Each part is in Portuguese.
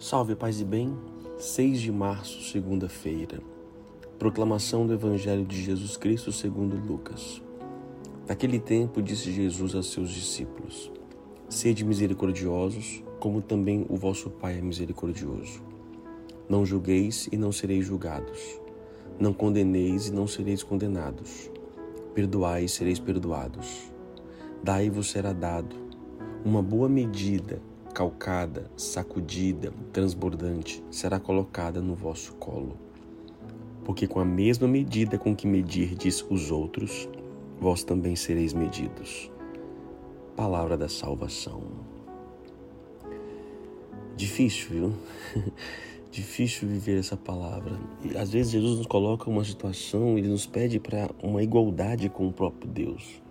Salve, paz e bem. 6 de março, segunda-feira. Proclamação do Evangelho de Jesus Cristo segundo Lucas. Naquele tempo disse Jesus a seus discípulos: Sede misericordiosos, como também o vosso Pai é misericordioso. Não julgueis e não sereis julgados. Não condeneis e não sereis condenados. Perdoai e sereis perdoados. Dai-vos será dado. Uma boa medida, calcada, sacudida, transbordante, será colocada no vosso colo. Porque com a mesma medida com que medirdes os outros, vós também sereis medidos. Palavra da salvação. Difícil, viu? Difícil viver essa palavra. E às vezes Jesus nos coloca uma situação, ele nos pede para uma igualdade com o próprio Deus.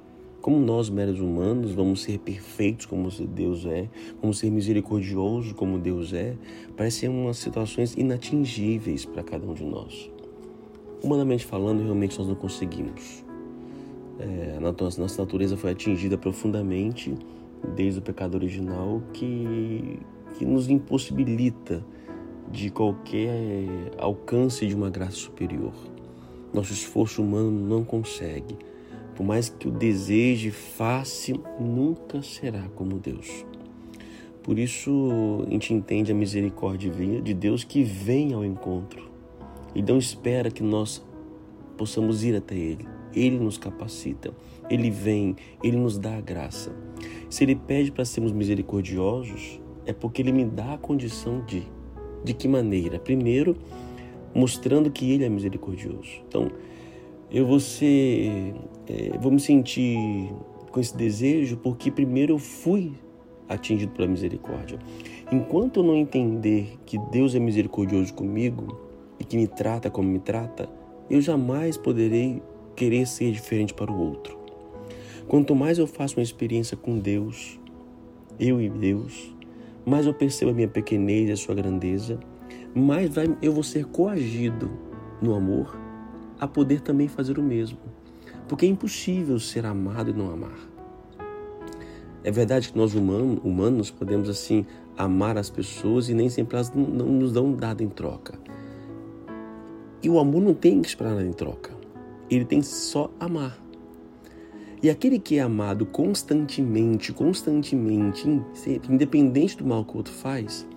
Como nós, meros humanos, vamos ser perfeitos como Deus é, vamos ser misericordiosos como Deus é, parecem umas situações inatingíveis para cada um de nós. Humanamente falando, realmente nós não conseguimos. É, a nossa, natureza foi atingida profundamente desde o pecado original que, que nos impossibilita de qualquer alcance de uma graça superior. Nosso esforço humano não consegue. Por mais que o deseje, faça, nunca será como Deus. Por isso, a gente entende a misericórdia de Deus que vem ao encontro. E não espera que nós possamos ir até Ele. Ele nos capacita, Ele vem, Ele nos dá a graça. Se Ele pede para sermos misericordiosos, é porque Ele me dá a condição de. De que maneira? Primeiro, mostrando que Ele é misericordioso. Então, eu vou ser, é, vou me sentir com esse desejo porque primeiro eu fui atingido pela misericórdia. Enquanto eu não entender que Deus é misericordioso comigo e que me trata como me trata, eu jamais poderei querer ser diferente para o outro. Quanto mais eu faço uma experiência com Deus, eu e Deus, mais eu percebo a minha pequenez e a sua grandeza, mais eu vou ser coagido no amor a poder também fazer o mesmo. Porque é impossível ser amado e não amar. É verdade que nós humanos, podemos assim amar as pessoas e nem sempre elas não, não nos dão nada em troca. E o amor não tem que esperar nada em troca. Ele tem só amar. E aquele que é amado constantemente, constantemente, independente do mal que o outro faz,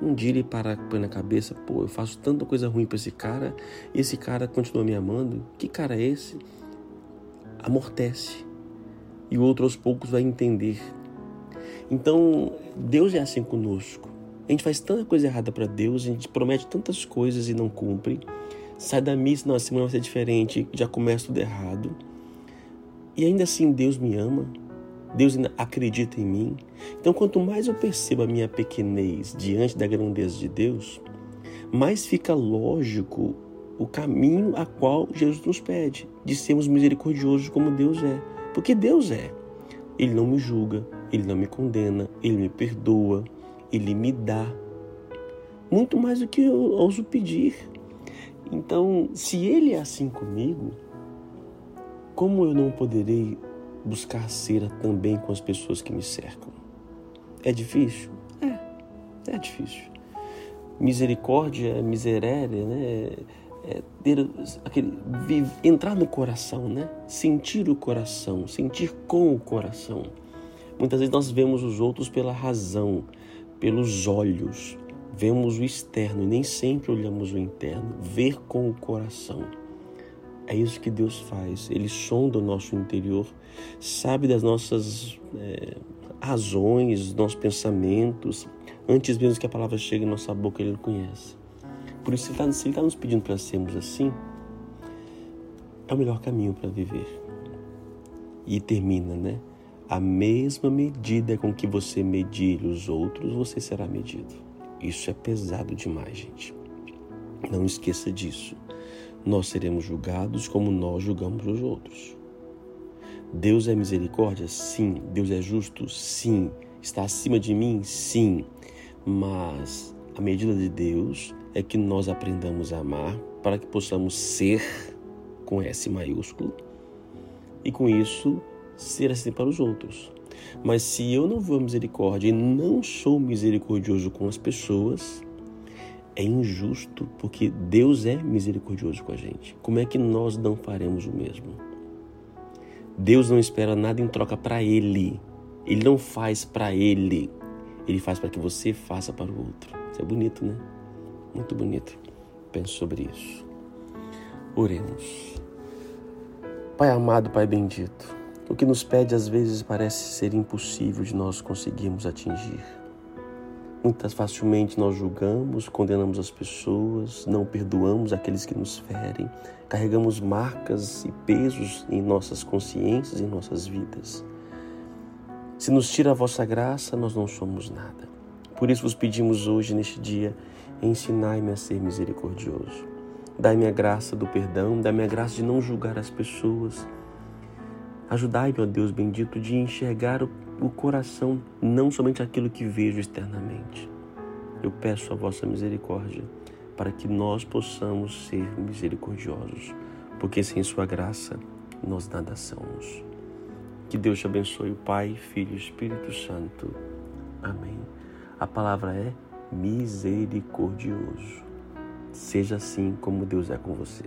um dia ele para põe na cabeça, pô, eu faço tanta coisa ruim para esse cara, e esse cara continua me amando. Que cara é esse? Amortece. E o outro aos poucos vai entender. Então, Deus é assim conosco. A gente faz tanta coisa errada para Deus, a gente promete tantas coisas e não cumpre. Sai da missa, não, a semana vai ser diferente, já começa tudo errado. E ainda assim Deus me ama, Deus acredita em mim. Então, quanto mais eu percebo a minha pequenez diante da grandeza de Deus, mais fica lógico o caminho a qual Jesus nos pede, de sermos misericordiosos como Deus é. Porque Deus é. Ele não me julga, ele não me condena, ele me perdoa, ele me dá. Muito mais do que eu ouso pedir. Então, se ele é assim comigo, como eu não poderei buscar ser também com as pessoas que me cercam. É difícil? É, é difícil. Misericórdia, miserere, né? É ter aquele, entrar no coração, né? Sentir o coração, sentir com o coração. Muitas vezes nós vemos os outros pela razão, pelos olhos, vemos o externo e nem sempre olhamos o interno. Ver com o coração. É isso que Deus faz. Ele sonda o nosso interior, sabe das nossas é, razões, nossos pensamentos. Antes mesmo que a palavra chegue em nossa boca, Ele conhece. Por isso, se Ele está tá nos pedindo para sermos assim, é o melhor caminho para viver. E termina, né? A mesma medida com que você medir os outros, você será medido. Isso é pesado demais, gente. Não esqueça disso nós seremos julgados como nós julgamos os outros. Deus é misericórdia? Sim. Deus é justo? Sim. Está acima de mim? Sim. Mas a medida de Deus é que nós aprendamos a amar para que possamos ser com S maiúsculo e com isso ser assim para os outros. Mas se eu não vou a misericórdia e não sou misericordioso com as pessoas, é injusto, porque Deus é misericordioso com a gente. Como é que nós não faremos o mesmo? Deus não espera nada em troca para Ele. Ele não faz para Ele. Ele faz para que você faça para o outro. Isso é bonito, né? Muito bonito. Pense sobre isso. Oremos. Pai amado, Pai bendito, o que nos pede às vezes parece ser impossível de nós conseguirmos atingir. Muitas facilmente nós julgamos, condenamos as pessoas, não perdoamos aqueles que nos ferem, carregamos marcas e pesos em nossas consciências em nossas vidas. Se nos tira a vossa graça, nós não somos nada. Por isso vos pedimos hoje, neste dia, ensinai-me a ser misericordioso. Dai-me a graça do perdão, dai-me a graça de não julgar as pessoas. Ajudai-me, ó Deus bendito, de enxergar o o coração, não somente aquilo que vejo externamente. Eu peço a vossa misericórdia para que nós possamos ser misericordiosos, porque sem Sua graça nós nada somos. Que Deus te abençoe, Pai, Filho e Espírito Santo. Amém. A palavra é misericordioso. Seja assim como Deus é com você.